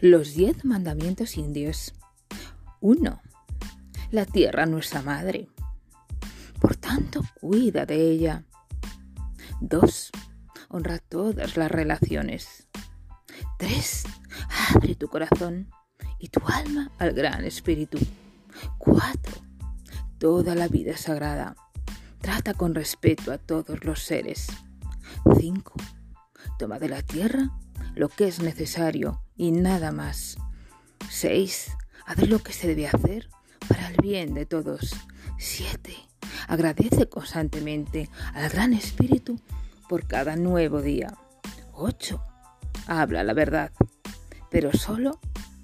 Los diez mandamientos indios. 1. La tierra nuestra madre. Por tanto, cuida de ella. 2. Honra todas las relaciones. 3. Abre tu corazón y tu alma al gran espíritu. 4. Toda la vida sagrada. Trata con respeto a todos los seres. 5. Toma de la tierra lo que es necesario y nada más. 6. Haz lo que se debe hacer para el bien de todos. 7. Agradece constantemente al Gran Espíritu por cada nuevo día. 8. Habla la verdad, pero solo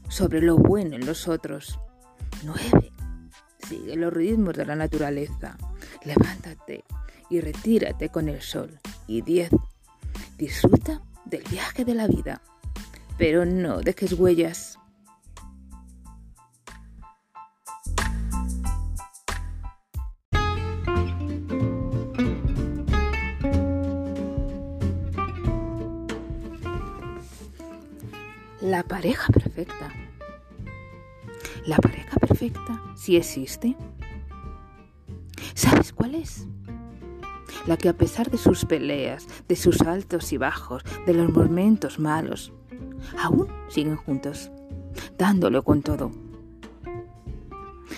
sobre lo bueno en los otros. 9. Sigue los ritmos de la naturaleza. Levántate y retírate con el sol. Y 10. Disfruta del viaje de la vida, pero no dejes huellas. La pareja perfecta. La pareja perfecta sí existe. ¿Sabes cuál es? La que a pesar de sus peleas, de sus altos y bajos, de los momentos malos, aún siguen juntos, dándolo con todo.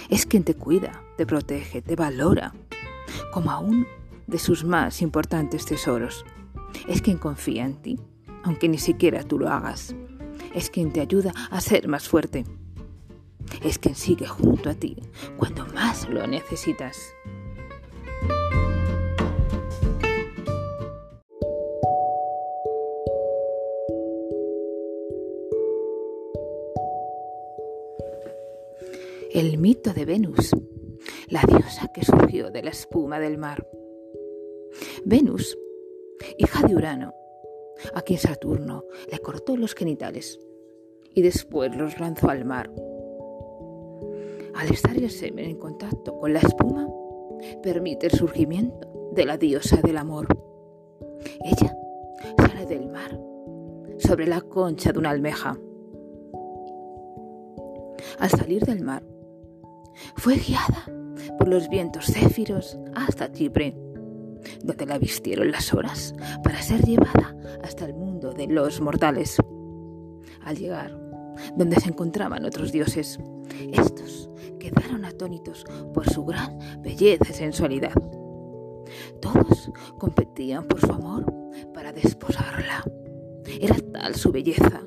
Es quien te cuida, te protege, te valora, como aún de sus más importantes tesoros. Es quien confía en ti, aunque ni siquiera tú lo hagas. Es quien te ayuda a ser más fuerte. Es quien sigue junto a ti cuando más lo necesitas. El mito de Venus, la diosa que surgió de la espuma del mar. Venus, hija de Urano, a quien Saturno le cortó los genitales y después los lanzó al mar. Al estar el semen en contacto con la espuma, permite el surgimiento de la diosa del amor. Ella sale del mar sobre la concha de una almeja. Al salir del mar, fue guiada por los vientos céfiros hasta Chipre, donde la vistieron las horas para ser llevada hasta el mundo de los mortales. Al llegar, donde se encontraban otros dioses, estos quedaron atónitos por su gran belleza y sensualidad. Todos competían por su amor para desposarla. Era tal su belleza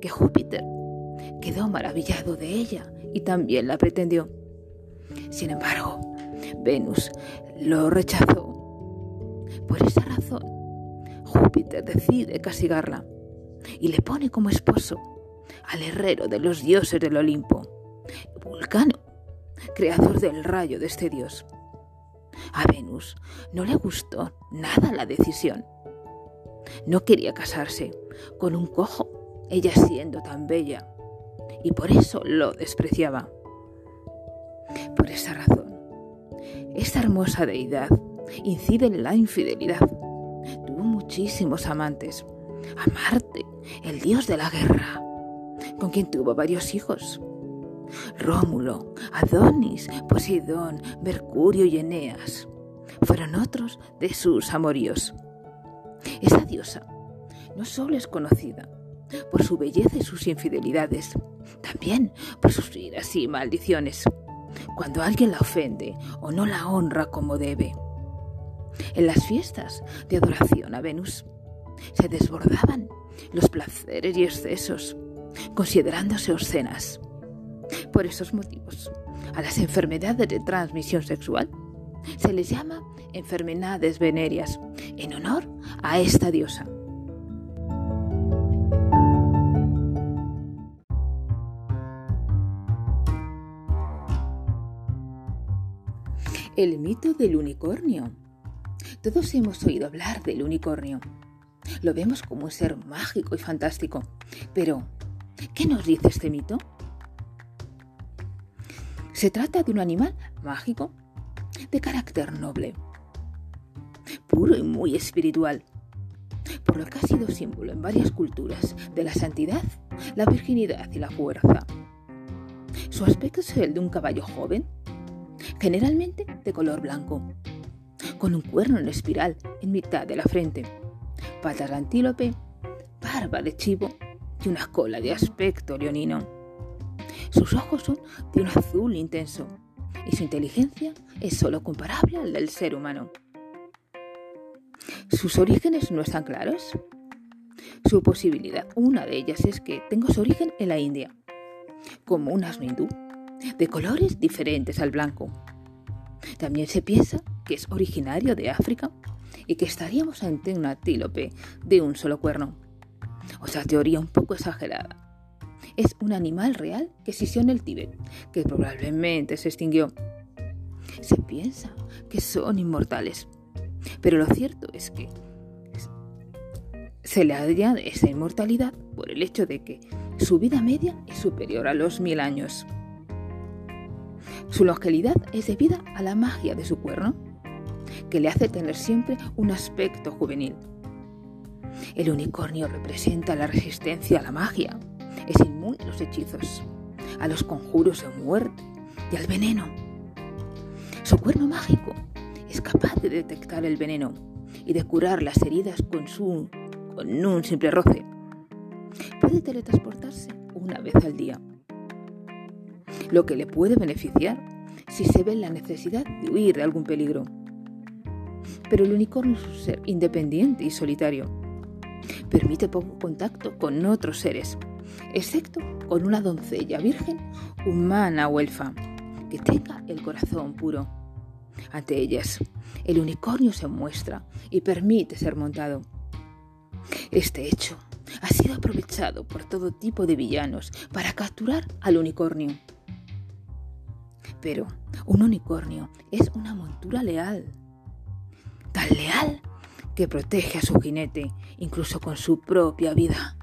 que Júpiter quedó maravillado de ella y también la pretendió. Sin embargo, Venus lo rechazó. Por esa razón, Júpiter decide castigarla y le pone como esposo al herrero de los dioses del Olimpo, Vulcano, creador del rayo de este dios. A Venus no le gustó nada la decisión. No quería casarse con un cojo, ella siendo tan bella, y por eso lo despreciaba. Por esa razón, esta hermosa deidad incide en la infidelidad. Tuvo muchísimos amantes. A Marte, el dios de la guerra, con quien tuvo varios hijos. Rómulo, Adonis, Poseidón, Mercurio y Eneas fueron otros de sus amoríos. Esta diosa no solo es conocida por su belleza y sus infidelidades, también por sus iras y maldiciones cuando alguien la ofende o no la honra como debe. En las fiestas de adoración a Venus se desbordaban los placeres y excesos, considerándose obscenas. Por esos motivos, a las enfermedades de transmisión sexual se les llama enfermedades venéreas en honor a esta diosa. El mito del unicornio. Todos hemos oído hablar del unicornio. Lo vemos como un ser mágico y fantástico. Pero, ¿qué nos dice este mito? Se trata de un animal mágico, de carácter noble, puro y muy espiritual. por lo que ha sido símbolo en varias culturas de la santidad, la virginidad y la fuerza. Su aspecto es el de un caballo joven, generalmente de color blanco, con un cuerno en espiral en mitad de la frente, patas de antílope, barba de chivo y una cola de aspecto leonino. Sus ojos son de un azul intenso y su inteligencia es solo comparable al del ser humano. Sus orígenes no están claros. Su posibilidad, una de ellas es que tenga su origen en la India, como un asno de colores diferentes al blanco. También se piensa que es originario de África y que estaríamos ante un antílope de un solo cuerno. O sea, teoría un poco exagerada. Es un animal real que existió en el Tíbet, que probablemente se extinguió. Se piensa que son inmortales, pero lo cierto es que se le añade esa inmortalidad por el hecho de que su vida media es superior a los mil años. Su longevidad es debida a la magia de su cuerno, que le hace tener siempre un aspecto juvenil. El unicornio representa la resistencia a la magia, es inmune a los hechizos, a los conjuros de muerte y al veneno. Su cuerno mágico es capaz de detectar el veneno y de curar las heridas con, su, con un simple roce. Puede teletransportarse una vez al día, lo que le puede beneficiar si se ve la necesidad de huir de algún peligro. Pero el unicornio es un ser independiente y solitario. Permite poco contacto con otros seres, excepto con una doncella virgen, humana o elfa, que tenga el corazón puro. Ante ellas, el unicornio se muestra y permite ser montado. Este hecho ha sido aprovechado por todo tipo de villanos para capturar al unicornio. Pero un unicornio es una montura leal, tan leal que protege a su jinete incluso con su propia vida.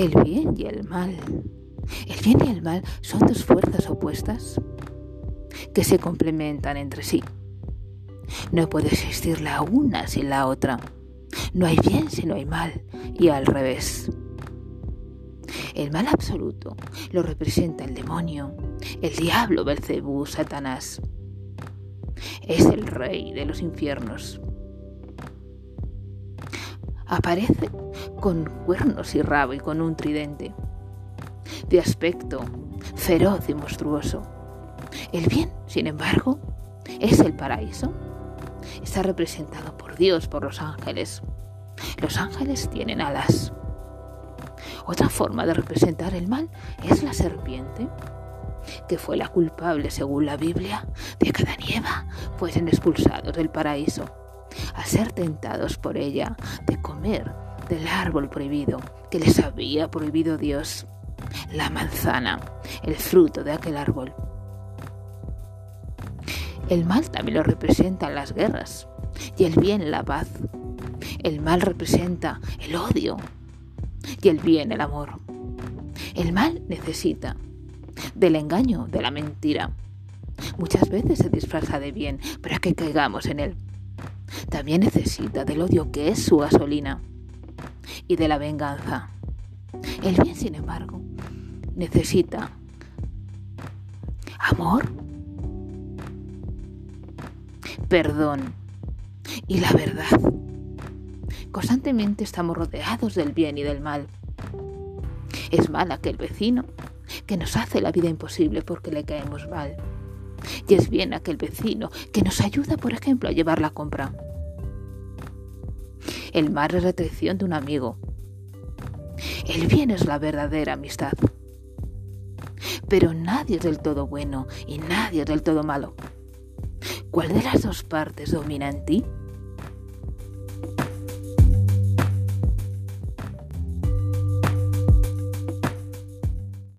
el bien y el mal. El bien y el mal son dos fuerzas opuestas que se complementan entre sí. No puede existir la una sin la otra. No hay bien si no hay mal y al revés. El mal absoluto lo representa el demonio, el diablo Belcebú, Satanás. Es el rey de los infiernos. Aparece con cuernos y rabo y con un tridente, de aspecto feroz y monstruoso. El bien, sin embargo, es el paraíso. Está representado por Dios, por los ángeles. Los ángeles tienen alas. Otra forma de representar el mal es la serpiente, que fue la culpable, según la Biblia, de que Adán y Eva fuesen expulsados del paraíso, a ser tentados por ella de comer del árbol prohibido que les había prohibido Dios, la manzana, el fruto de aquel árbol. El mal también lo representan las guerras y el bien la paz. El mal representa el odio y el bien el amor. El mal necesita del engaño, de la mentira. Muchas veces se disfraza de bien para que caigamos en él. También necesita del odio que es su gasolina y de la venganza. El bien, sin embargo, necesita amor, perdón y la verdad. Constantemente estamos rodeados del bien y del mal. Es mal aquel vecino que nos hace la vida imposible porque le caemos mal. Y es bien aquel vecino que nos ayuda, por ejemplo, a llevar la compra. El mal es la traición de un amigo. El bien es la verdadera amistad. Pero nadie es del todo bueno y nadie es del todo malo. ¿Cuál de las dos partes domina en ti?